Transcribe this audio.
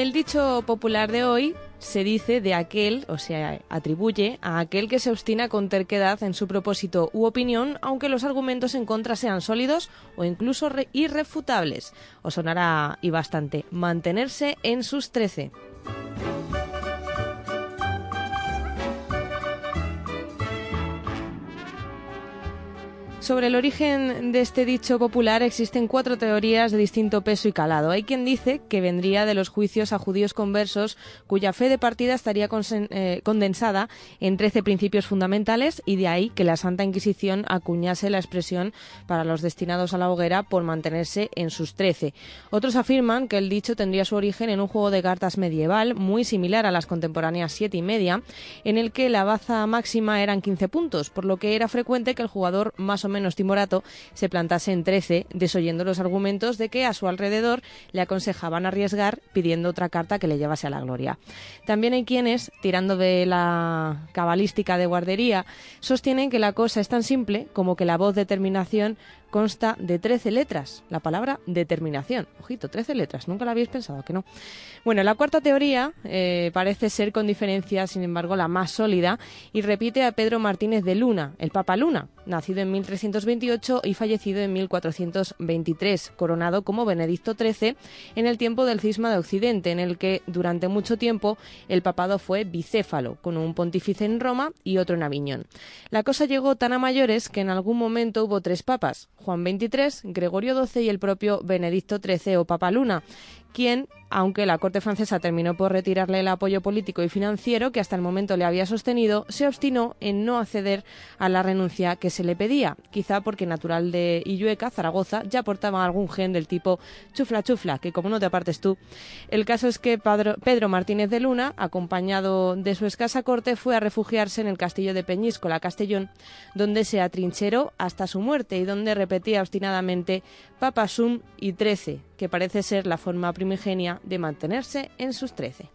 El dicho popular de hoy se dice de aquel, o sea, atribuye a aquel que se obstina con terquedad en su propósito u opinión, aunque los argumentos en contra sean sólidos o incluso irrefutables. Os sonará y bastante mantenerse en sus trece. Sobre el origen de este dicho popular existen cuatro teorías de distinto peso y calado. Hay quien dice que vendría de los juicios a judíos conversos cuya fe de partida estaría eh, condensada en trece principios fundamentales y de ahí que la Santa Inquisición acuñase la expresión para los destinados a la hoguera por mantenerse en sus trece. Otros afirman que el dicho tendría su origen en un juego de cartas medieval muy similar a las contemporáneas siete y media, en el que la baza máxima eran 15 puntos, por lo que era frecuente que el jugador más o menos timorato se plantase en 13, desoyendo los argumentos de que a su alrededor le aconsejaban arriesgar pidiendo otra carta que le llevase a la gloria. También hay quienes, tirando de la cabalística de guardería, sostienen que la cosa es tan simple como que la voz determinación consta de 13 letras, la palabra determinación. Ojito, 13 letras, nunca lo habéis pensado, que no. Bueno, la cuarta teoría eh, parece ser con diferencia, sin embargo, la más sólida y repite a Pedro Martínez de Luna, el Papa Luna, nacido en 1328 y fallecido en 1423, coronado como Benedicto XIII en el tiempo del cisma de Occidente, en el que durante mucho tiempo el papado fue bicéfalo, con un pontífice en Roma y otro en Aviñón. La cosa llegó tan a mayores que en algún momento hubo tres papas, Juan XXIII, Gregorio XII y el propio Benedicto XIII o Papa Luna, quien, aunque la Corte francesa terminó por retirarle el apoyo político y financiero que hasta el momento le había sostenido, se obstinó en no acceder a la renuncia que se le pedía, quizá porque natural de Illueca, Zaragoza, ya portaba algún gen del tipo chufla chufla, que como no te apartes tú. El caso es que Pedro Martínez de Luna, acompañado de su escasa corte, fue a refugiarse en el castillo de Peñíscola, Castellón, donde se atrincheró hasta su muerte y donde repetía obstinadamente Papasum y Trece, que parece ser la forma primigenia de mantenerse en sus trece.